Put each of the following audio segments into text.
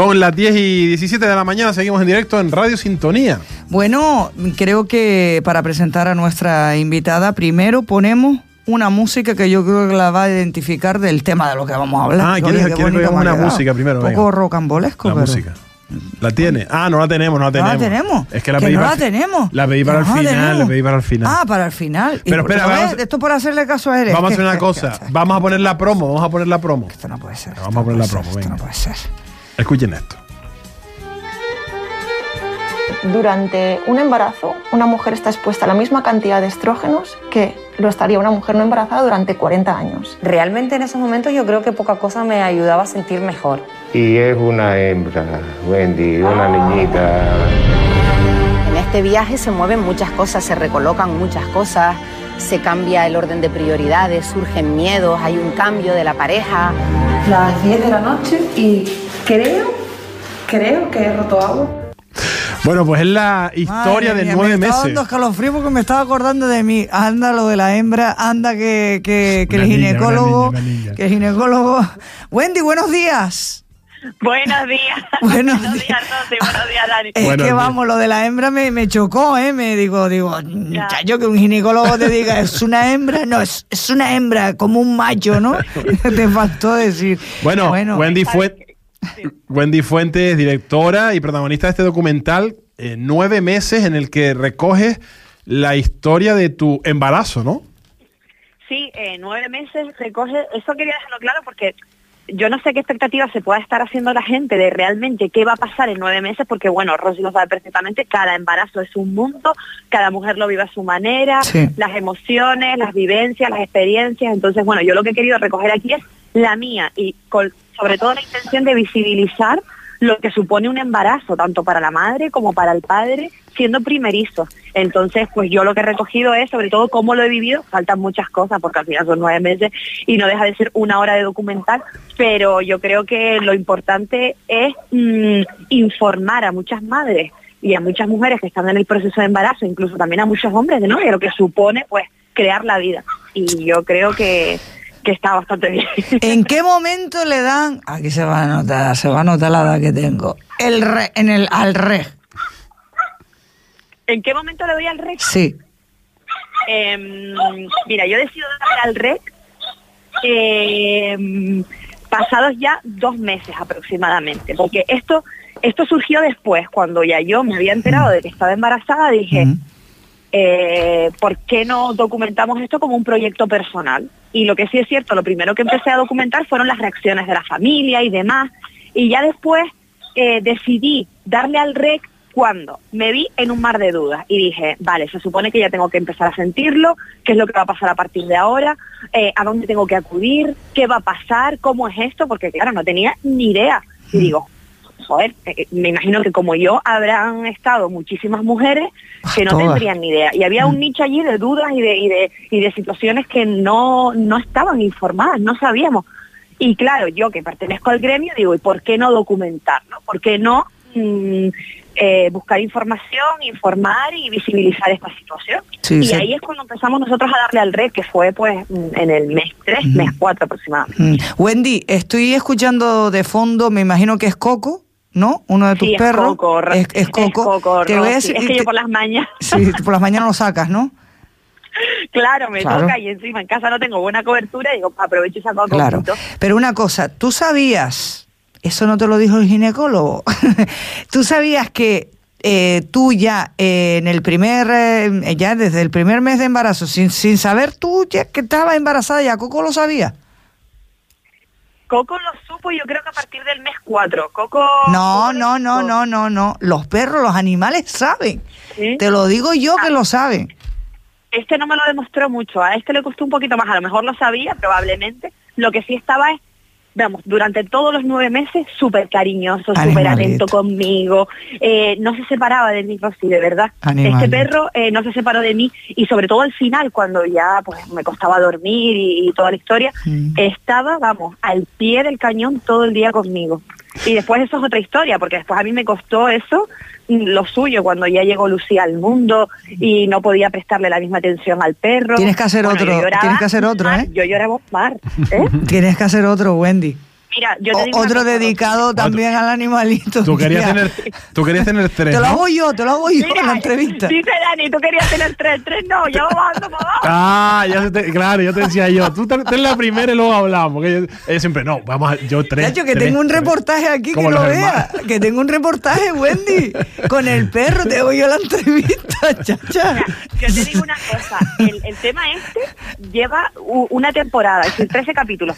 Son las 10 y 17 de la mañana, seguimos en directo en Radio Sintonía. Bueno, creo que para presentar a nuestra invitada, primero ponemos una música que yo creo que la va a identificar del tema de lo que vamos a hablar. Ah, ¿quieres, Oye, qué ¿quieres que bonito hagamos me ha una música primero? Un Venga. poco rocambolesco, La pero... música. ¿La tiene? Ah, no la tenemos, no la No tenemos. la tenemos. Es que la que pedí no para la tenemos. La pedí para el no final, la pedí para el final. Ah, para el final. Pero espera, vamos Esto por hacerle caso a él. Vamos a hacer una cosa. Vamos a poner la promo, vamos a poner la promo. Esto no puede ser. Vamos a poner no la promo, Esto no puede ser. Escuchen esto. Durante un embarazo, una mujer está expuesta a la misma cantidad de estrógenos que lo estaría una mujer no embarazada durante 40 años. Realmente en esos momentos yo creo que poca cosa me ayudaba a sentir mejor. Y es una hembra, Wendy, una niñita. En este viaje se mueven muchas cosas, se recolocan muchas cosas, se cambia el orden de prioridades, surgen miedos, hay un cambio de la pareja. las 10 de la noche y creo, creo que he roto algo. Bueno, pues es la historia Madre de mía, nueve me estaba meses. dando escalofrío porque me estaba acordando de mí. Anda lo de la hembra, anda que, que, que el niña, ginecólogo. una niña, una niña. Que el ginecólogo. Wendy, buenos días. Buenos días. Buenos días, Rosy. Buenos días, Dani. Es Buenos que días. vamos, lo de la hembra me, me chocó, ¿eh? Me digo, digo, yo que un ginecólogo te diga, es una hembra, no, es, es una hembra, como un macho, ¿no? te faltó decir. Bueno, Wendy, Fue- Wendy Fuentes, directora y protagonista de este documental, eh, nueve meses en el que recoges la historia de tu embarazo, ¿no? Sí, eh, nueve meses recoge, eso quería dejarlo claro porque yo no sé qué expectativas se pueda estar haciendo la gente de realmente qué va a pasar en nueve meses, porque bueno, Rosy lo sabe perfectamente, cada embarazo es un mundo, cada mujer lo vive a su manera, Sí. las emociones, las vivencias, las experiencias, entonces bueno, yo lo que he querido recoger aquí es la mía y con, sobre todo la intención de visibilizar lo que supone un embarazo, tanto para la madre como para el padre, siendo primerizo. Entonces, pues yo lo que he recogido es, sobre todo, cómo lo he vivido. Faltan muchas cosas, porque al final son nueve meses y no deja de ser una hora de documental, pero yo creo que lo importante es mm, informar a muchas madres y a muchas mujeres que están en el proceso de embarazo, incluso también a muchos hombres. De lo que supone, pues, crear la vida. Y yo creo que, que está bastante bien. ¿En qué momento le dan, aquí se va a notar, se va a notar la edad que tengo, el re, en el al re? ¿En qué momento le doy al rec? Sí. Em, mira, yo decido darle al rec em, pasados ya dos meses aproximadamente, porque esto, esto surgió después, cuando ya yo me había enterado de que estaba embarazada, dije, eh, ¿por qué no documentamos esto como un proyecto personal? Y lo que sí es cierto, lo primero que empecé a documentar fueron las reacciones de la familia y demás, y ya después eh, decidí darle al rec cuando me vi en un mar de dudas y dije, vale, se supone que ya tengo que empezar a sentirlo, qué es lo que va a pasar a partir de ahora, Eh, a dónde tengo que acudir, qué va a pasar, cómo es esto, porque claro, no tenía ni idea. Y digo, joder, eh, me imagino que como yo habrán estado muchísimas mujeres que no Todas. tendrían ni idea. Y había un nicho allí de dudas y de, y de, y de situaciones que no, no estaban informadas, no sabíamos. Y claro, yo que pertenezco al gremio digo, ¿y por qué no documentar? No? ¿Por qué no mm, eh, buscar información, informar y visibilizar esta situación? Sí, y sí. ahí es cuando empezamos nosotros a darle al red, que fue pues mm, en el mes 3, mes 4 aproximadamente. Mm. Wendy, estoy escuchando de fondo, me imagino que es Coco, ¿no? Uno de tus Sí, es perros. Coco, es, es es Coco. Coco, Te voy a Rosy. decir- Es que yo por las mañanas, Sí, por las mañanas lo sacas, ¿no? claro, me Claro. toca y encima en casa no tengo buena cobertura y digo, aprovecho y saco a Claro. Pero una cosa, ¿tú sabías, eso no te lo dijo el ginecólogo, tú sabías que eh, tú ya eh, en el primer, eh, ya desde el primer mes de embarazo, sin, sin saber tú ya que estabas embarazada, ya Coco lo sabía? Coco lo supo yo creo que a partir del mes 4. Coco... No, no, no, no, no, no. Los perros, los animales saben. ¿Sí? Te lo digo yo que lo saben. Este no me lo demostró mucho, a este le costó un poquito más, a lo mejor lo sabía probablemente. Lo que sí estaba es, vamos, durante todos los nueve meses súper cariñoso, súper atento conmigo, eh, no se separaba de mí, Rosy, de verdad. Animalito. Este perro eh, no se separó de mí y sobre todo al final, cuando ya pues me costaba dormir y, y toda la historia, Mm. estaba, vamos, al pie del cañón todo el día conmigo. Y después eso es otra historia, porque después a mí me costó eso, lo suyo, cuando ya llegó Lucía al mundo y no podía prestarle la misma atención al perro. Tienes que hacer Bueno, otro, tienes que hacer otro, ¿eh? Yo lloraba mar, ¿eh? Tienes que hacer otro, Wendy. Mira, yo te digo una Otro cosa, dedicado también al animalito. Tú querías tía. tener, tú querías tener tres, Te lo hago yo, te lo hago yo Mira, en la entrevista. Dice Dani, tú querías tener tres, tres no, ya vamos bajando para abajo. Ah, ya se te- claro, yo te decía yo, tú ten la primera y luego hablamos. Porque ella, ella siempre, no, vamos a, yo tres. Nacho, que tres, tengo un reportaje aquí que lo vea. Que tengo un reportaje, Wendy. Con el perro te hago yo la entrevista, chacha. Yo te digo una cosa, el, el tema este lleva una temporada, es decir, 13 capítulos.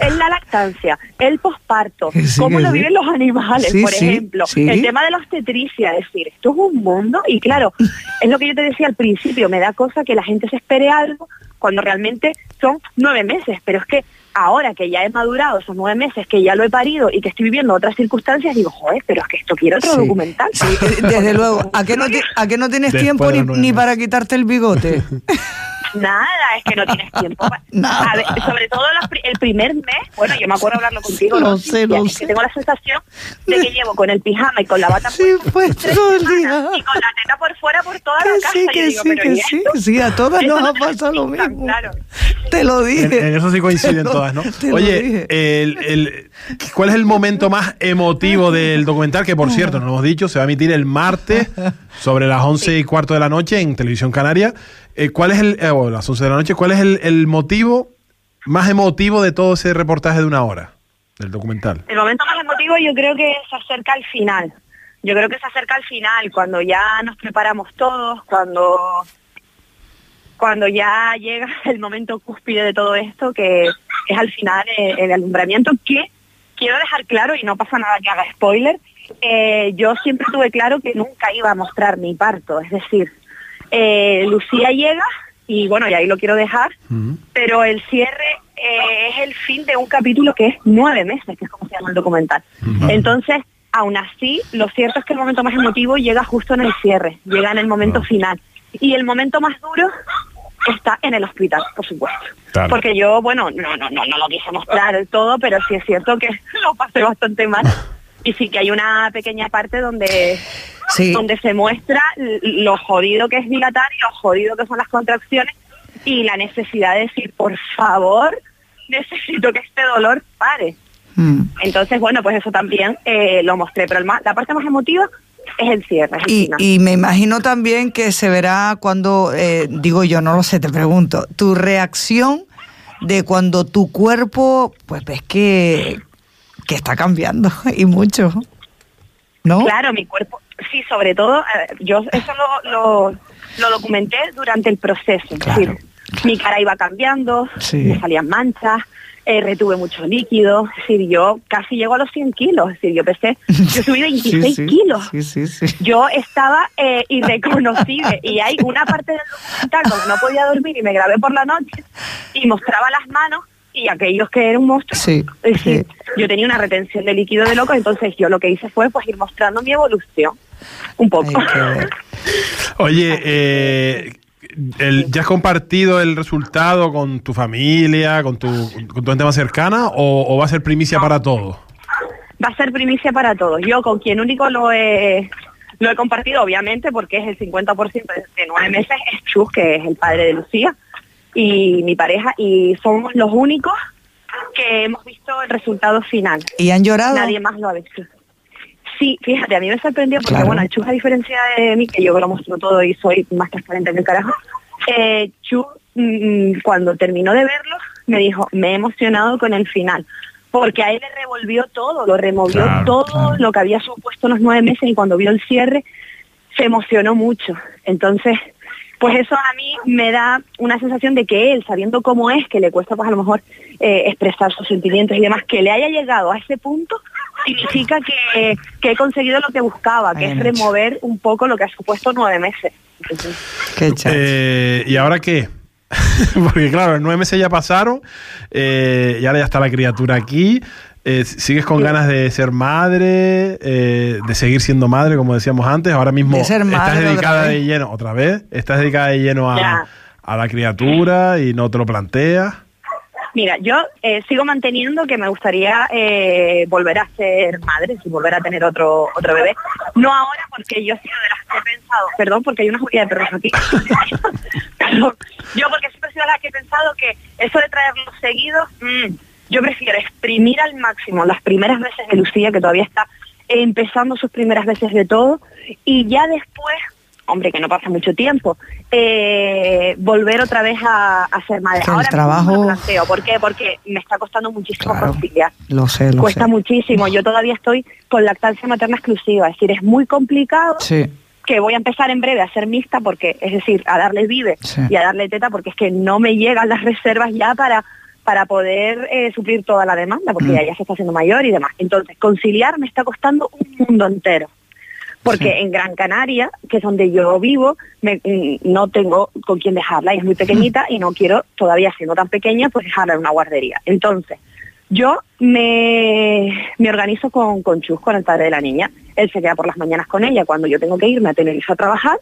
Es la lactancia, el posparto, sí, cómo lo viven los animales, Sí, por ejemplo. sí. El tema de la obstetricia, es decir, esto es un mundo y claro, es lo que yo te decía al principio, me da cosa que la gente se espere algo cuando realmente son nueve meses, pero es que ahora que ya he madurado esos nueve meses, que ya lo he parido y que estoy viviendo otras circunstancias, digo, joder, pero es que esto quiero otro Sí, documental. sí, desde luego. ¿A qué no, ti- a qué no tienes Después tiempo ni, para quitarte el bigote? Nada, es que no tienes tiempo. Nada. A ver, sobre todo la pri- el primer mes, bueno, yo me acuerdo hablarlo contigo. Lo ¿no? sé, Cintia, lo es sé. que tengo la sensación de que llevo con el pijama y con la bata Sí, puesta pues tres todo el día. y con la teta por fuera por toda la Que casa. sí, que digo, sí, que ¿y sí, esto? sí, a todas nos no ha te pasado lo mismo. Claro. Te lo dije. en eso sí coinciden lo- todas, ¿no? Oye, dije. el- el- ¿cuál es el momento más emotivo del documental? Que por cierto, no lo hemos dicho, se va a emitir el martes sobre las 11 y cuarto de la noche en Televisión Canaria. Eh, ¿Cuál es el, eh, bueno, las 11 de la noche, cuál es el, el motivo más emotivo de todo ese reportaje de una hora del documental? El momento más emotivo yo creo que se acerca al final. Yo creo que se acerca al final, cuando ya nos preparamos todos, cuando cuando ya llega el momento cúspide de todo esto, que es al final eh, el alumbramiento, que quiero dejar claro, y no pasa nada que haga spoiler, eh, yo siempre tuve claro que nunca iba a mostrar mi parto, es decir, eh, Lucía llega, y bueno, y ahí lo quiero dejar, pero el cierre eh, es el fin de un capítulo que es nueve meses, que es como se llama el documental. Entonces, aún así, lo cierto es que el momento más emotivo llega justo en el cierre, llega en el momento final. Y el momento más duro está en el hospital, por supuesto. Claro. Porque yo, bueno, no, no, no, no lo quise mostrar del todo, pero sí es cierto que lo pasé bastante mal. Y sí que hay una pequeña parte donde Sí. donde se muestra lo jodido que es dilatar y lo jodido que son las contracciones y la necesidad de decir, por favor, necesito que este dolor pare. Mm. Entonces, bueno, pues eso también eh, lo mostré, pero el más- la parte más emotiva es el cierre. es y me imagino también que se verá cuando, eh, digo yo, no lo sé, te pregunto, tu reacción de cuando tu cuerpo, pues ves que, que está cambiando y mucho, ¿no? Claro, mi cuerpo, sí, sobre todo, eh, yo eso lo, lo, lo documenté durante el proceso. Es Claro, decir, mi cara iba cambiando, Sí. me salían manchas, eh, retuve mucho líquido, es decir, yo casi llego a los 100 kilos, es decir, yo pesé, yo subí 26 Sí, sí, kilos. Sí. Yo estaba eh, irreconocible y hay una parte del documental donde no podía dormir y me grabé por la noche y mostraba las manos y aquellos que era un monstruo. Sí, es decir, sí. yo tenía una retención de líquido de loco, entonces yo lo que hice fue pues ir mostrando mi evolución un poco. Oye, eh, el- ¿ya has compartido el resultado con tu familia, con tu, con tu gente más cercana o, o va a ser primicia para todos? Va a ser primicia para todos. Yo con quien único lo he, lo he compartido, obviamente, porque es el 50% de, de nueve meses, es Chus, que es el padre de Lucía, y mi pareja, y somos los únicos que hemos visto el resultado final. ¿Y han llorado? Nadie más lo ha visto. Sí, fíjate, a mí me sorprendió porque, Claro. bueno, el Chus, a diferencia de mí, que yo lo muestro todo y soy más transparente que el carajo, eh, Chus, mm, cuando terminó de verlo, me dijo, me he emocionado con el final. Porque a él le revolvió todo, lo removió Claro, todo claro. lo que había supuesto los nueve meses y cuando vio el cierre se emocionó mucho. Entonces, pues eso a mí me da una sensación de que él, sabiendo cómo es, que le cuesta pues a lo mejor eh, expresar sus sentimientos y demás, que le haya llegado a ese punto, significa que, que he conseguido lo que buscaba, que es remover un poco lo que ha supuesto nueve meses. Entonces, Qué. Eh, ¿Y ahora qué? Porque claro, nueve meses ya pasaron eh, y ahora ya está la criatura aquí. Eh, ¿Sigues con ganas de ser madre, eh, de seguir siendo madre, como decíamos antes? Ahora mismo De ser estás madre dedicada vez. de lleno, otra vez, estás dedicada de lleno a, a la criatura y no te lo planteas. Mira, yo eh, sigo manteniendo que me gustaría eh, volver a ser madre, y volver a tener otro otro bebé. No ahora porque yo he sido de las que he pensado, perdón, porque hay una judía de perros aquí. Yo porque siempre he sido de las que he pensado que eso de traerlos seguidos, mm, Yo prefiero exprimir al máximo las primeras veces de Lucía, que todavía está empezando sus primeras veces de todo, y ya después, hombre, que no pasa mucho tiempo, eh, volver otra vez a, a ser madre. Que el Ahora mismo trabajo- me planteo. ¿Por qué? Porque me está costando muchísimo Claro. conciliar. Lo sé, lo Cuesta sé. muchísimo. Yo todavía estoy con lactancia materna exclusiva, es decir, es muy complicado Sí, que voy a empezar en breve a ser mixta porque es decir a darle vive Sí. y a darle teta porque es que no me llegan las reservas ya para para poder eh, suplir toda la demanda porque Mm. ya, se está haciendo mayor y demás entonces conciliar me está costando un mundo entero porque Sí. en Gran Canaria que es donde yo vivo me- mm, no tengo con quién dejarla y es muy pequeñita y no quiero todavía siendo tan pequeña pues dejarla en una guardería entonces yo me, me organizo con, con Chus, con el padre de la niña. Él se queda por las mañanas con ella cuando yo tengo que irme a Tenerife a trabajar.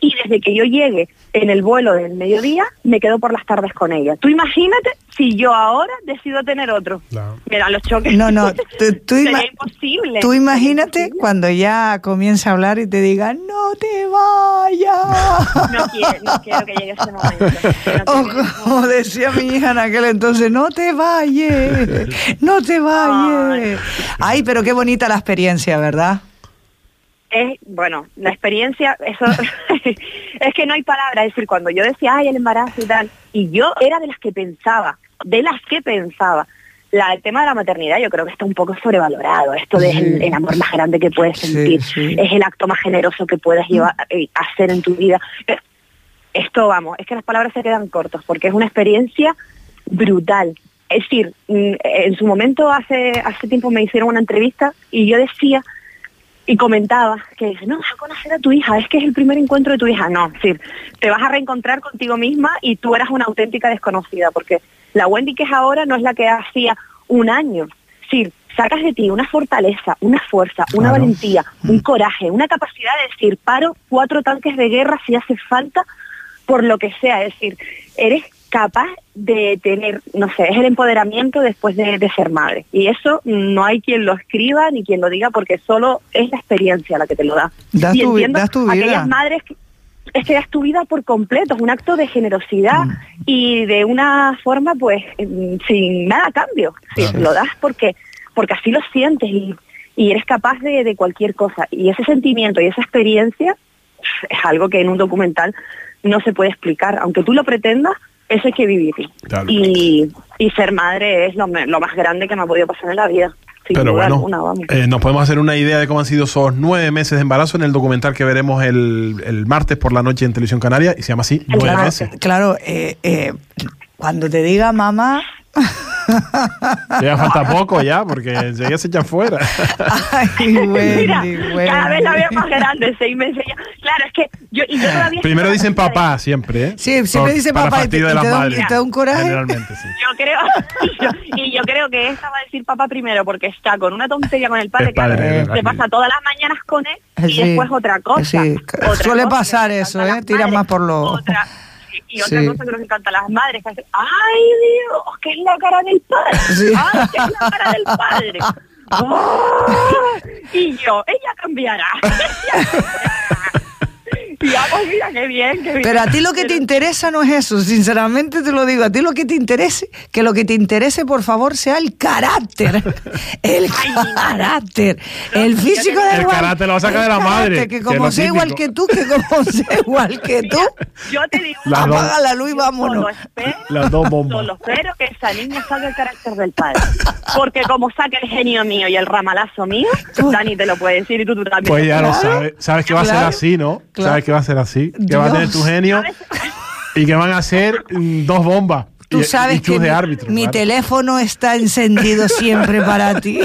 Y desde que yo llegue en el vuelo del mediodía, me quedo por las tardes con ella. Tú imagínate si yo ahora decido tener otro. Claro. Me dan los choques. No, no, tú, tú Sería ima- imposible. tú imagínate imposible. cuando ya comience a hablar y te diga, no te vayas. No quiero, no quiero que llegue ese momento. No O quiero- como decía mi hija en aquel entonces, no te vayas, no te vayas. Ay, pero qué bonita la experiencia, ¿verdad? Es, bueno, la experiencia, eso es que no hay palabras, es decir, cuando yo decía, ay, el embarazo y tal, y yo era de las que pensaba, de las que pensaba, la, el tema de la maternidad yo creo que está un poco sobrevalorado, esto de Sí. el, el amor más grande que puedes sentir, sí. es el acto más generoso que puedes llevar, eh, hacer en tu vida. Eh, Esto, vamos, es que las palabras se quedan cortas, porque es una experiencia brutal. Es decir, mm, en su momento, hace, hace tiempo me hicieron una entrevista y yo decía y comentaba que dice, no, vas a conocer a tu hija, es que es el primer encuentro de tu hija. No, es decir, te vas a reencontrar contigo misma y tú eras una auténtica desconocida, porque la Wendy que es ahora no es la que hacía un año. Es decir, sacas de ti una fortaleza, una fuerza, una Claro. valentía, un coraje, una capacidad de decir, paro cuatro tanques de guerra si hace falta, por lo que sea. Es decir, eres capaz de tener, no sé, es el empoderamiento después de, de ser madre. Y eso no hay quien lo escriba ni quien lo diga porque solo es la experiencia la que te lo da. Das y tu entiendo das tu vida. aquellas madres que es que das tu vida por completo, es un acto de generosidad Mm. y de una forma pues mm, sin nada a cambio. Sí. Lo das porque, porque así lo sientes y, y eres capaz de, de cualquier cosa. Y ese sentimiento y esa experiencia es algo que en un documental no se puede explicar. Aunque tú lo pretendas, eso hay que vivirlo. Claro. Y, y ser madre es lo, me- lo más grande que me ha podido pasar en la vida. Sin Pero duda bueno, alguna, vamos. eh, nos podemos hacer una idea de cómo han sido esos nueve meses de embarazo en el documental que veremos el, el martes por la noche en Televisión Canaria y se llama así, nueve Claro. meses. Claro, eh, eh, cuando te diga mamá, Ya falta poco ya, porque enseguida se echan fuera. ay, Wendy, Mira, Wendy. cada vez la veo más grande, seis meses ya. Claro, es que yo, y yo todavía Primero dicen papá siempre, ¿eh? Sí, siempre Por- dice para papá y te- de y las te da y te da un coraje. Generalmente, sí. Yo creo, y yo, y yo creo que esta va a decir papá primero porque está con una tontería con el padre, El padre, que se pasa todas las mañanas con él y Sí, después otra cosa. sí. Otra Suele cosa pasar eso, ¿eh? Tiran más por lo- Otra, y, otra Sí. cosa que nos encanta a las madres, que hacen, ¡ay Dios! ¿Qué es la cara del padre? Sí. ¡Ay, qué es la cara del padre! ¡Ah! Y yo, ella cambiará. y vamos, mira, qué bien, qué bien. Pero a ti lo que te interesa no es eso, sinceramente te lo digo, a ti lo que te interese, que lo que te interese por favor sea el carácter, el carácter, el físico de El carácter lo va a sacar de la madre, que como sea igual que tú, que como sea igual que tú, Yo te digo, apaga la luz y vámonos. Solo espero, Las dos bombas. solo espero que esa niña salga el carácter del padre. Porque como saque el genio mío y el ramalazo mío, Dani te lo puede decir y tú, tú también. Pues ya lo sabes. Sabes que va a ser así, ¿no? Claro. Sabes que va a ser así. Que va a tener tu genio y que van a ser dos bombas. tú y, sabes y que de mi, árbitro. mi teléfono está encendido siempre para ti.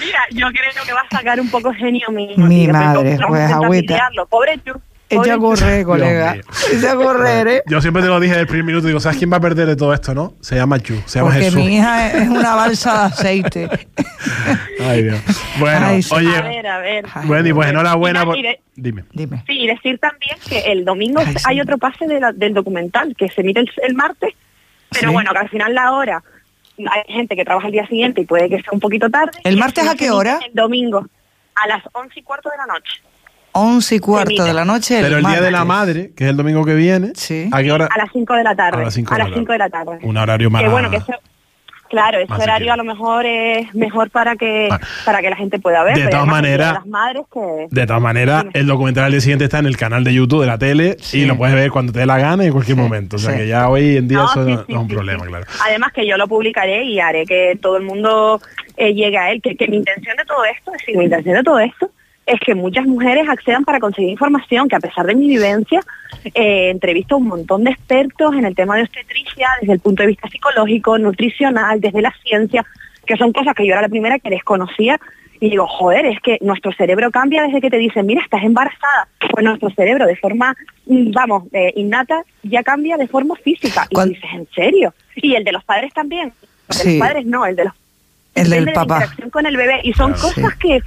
Mira, yo creo que va a sacar un poco genio mío. Mi madre, pues, agüita. Pobre tú. Echa a correr, colega. Echa a correr, ¿eh? Yo siempre te lo dije desde el primer minuto. Digo, ¿sabes quién va a perder de todo esto, no? Se llama Chu. Se llama Porque Jesús. mi hija es una balsa de aceite. Ay, Dios. Bueno, Ay, sí. A oye. ver, a ver. Ay, Bueno, y pues enhorabuena. por- Dime. Dime. Sí, y decir también que el domingo Ay, sí. hay otro pase de la- del documental que se emite el, el martes, pero Sí. bueno, que al final la hora hay gente que trabaja el día siguiente y puede que sea un poquito tarde. ¿El martes a qué hora? El domingo, a las once y cuarto de la noche. 11 y cuarto de la noche. Pero el día de la madre, que es el domingo que viene, Sí. ¿a qué hora? A las 5 de la tarde. A las cinco de la de la tarde. Un horario más. Que bueno, que eso, claro, ese más horario a lo mejor es mejor para que Ah. para que la gente pueda ver. De todas maneras- de las madres que De todas maneras, el documental al día siguiente está en el canal de YouTube de la tele Sí. y lo puedes ver cuando te dé la gana y en cualquier momento. O sea sí. que ya hoy en día No, eso sí, no, sí, no es un sí, problema, sí. claro. Además que yo lo publicaré y haré que todo el mundo eh, llegue a él. Que, que mi intención de todo esto, es decir, mi intención de todo esto es que muchas mujeres accedan para conseguir información, que a pesar de mi vivencia, eh, entrevisto a un montón de expertos en el tema de obstetricia, desde el punto de vista psicológico, nutricional, desde la ciencia, que son cosas que yo era la primera que desconocía y digo, joder, es que nuestro cerebro cambia desde que te dicen, mira, estás embarazada. Pues nuestro cerebro de forma, mm, vamos, eh, innata, ya cambia de forma física. Y dices, ¿en serio? Y el de los padres también. El de Sí. los padres no, el de los El del de la papá. interacción con el bebé. Y son Claro. cosas que,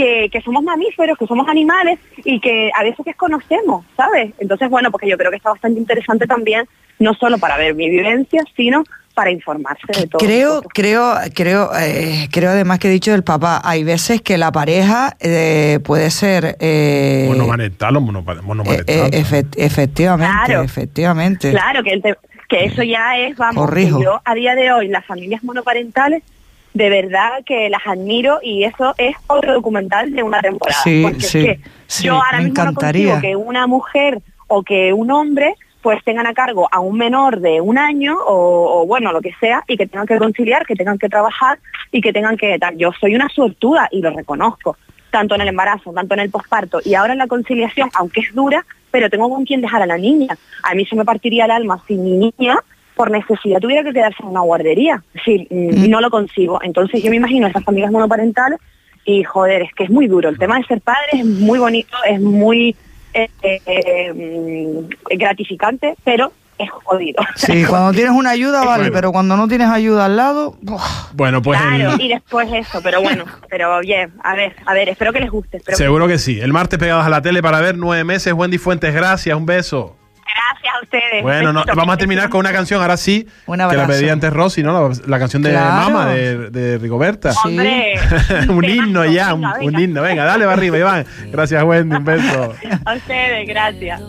que, que somos mamíferos, que somos animales y que a veces desconocemos, ¿sabes? Entonces, bueno, porque yo creo que está bastante interesante también, no solo para ver mi vivencia, sino para informarse de todo. Creo, creo, creo, eh, creo además que he dicho del papá, hay veces que la pareja eh, puede ser... Eh, Monomarental o eh, monomarental. eh, efe- efectivamente, Claro. efectivamente. Claro, que, el que eso ya es, vamos, yo a día de hoy, las familias monoparentales, de verdad que las admiro y eso es otro documental de una temporada. Sí, porque sí, es que sí, yo ahora me mismo encantaría. no que una mujer o que un hombre pues tengan a cargo a un menor de un año o, o, bueno, lo que sea, y que tengan que conciliar, que tengan que trabajar y que tengan que tal. Yo soy una suertuda y lo reconozco, tanto en el embarazo, tanto en el posparto y ahora en la conciliación, aunque es dura, pero tengo con quién dejar a la niña. A mí se me partiría el alma si mi niña por necesidad tuviera que quedarse en una guardería. Sí, mm, no lo consigo. Entonces yo me imagino a esas familias monoparentales y joder, es que es muy duro. El tema de ser padre es muy bonito, es muy eh, eh, eh, mm, gratificante, pero es jodido. Sí, cuando tienes una ayuda vale, Bueno. pero cuando no tienes ayuda al lado, ¡buah! Bueno, pues claro, el- y después eso, pero bueno, pero bien, a ver, a ver, espero que les guste. Espero que- seguro que sí. El martes pegados a la tele para ver nueve meses. Wendy Fuentes, gracias, un beso. Gracias a ustedes. Bueno, no, vamos a terminar con una canción, ahora sí, Un que la pedí antes Rosy, ¿no? La, la canción de Claro. Mama de, de Rigoberta. Hombre, un himno ya, un, himno. Venga, dale para arriba, Iván. Gracias, Wendy, un beso. A ustedes, gracias.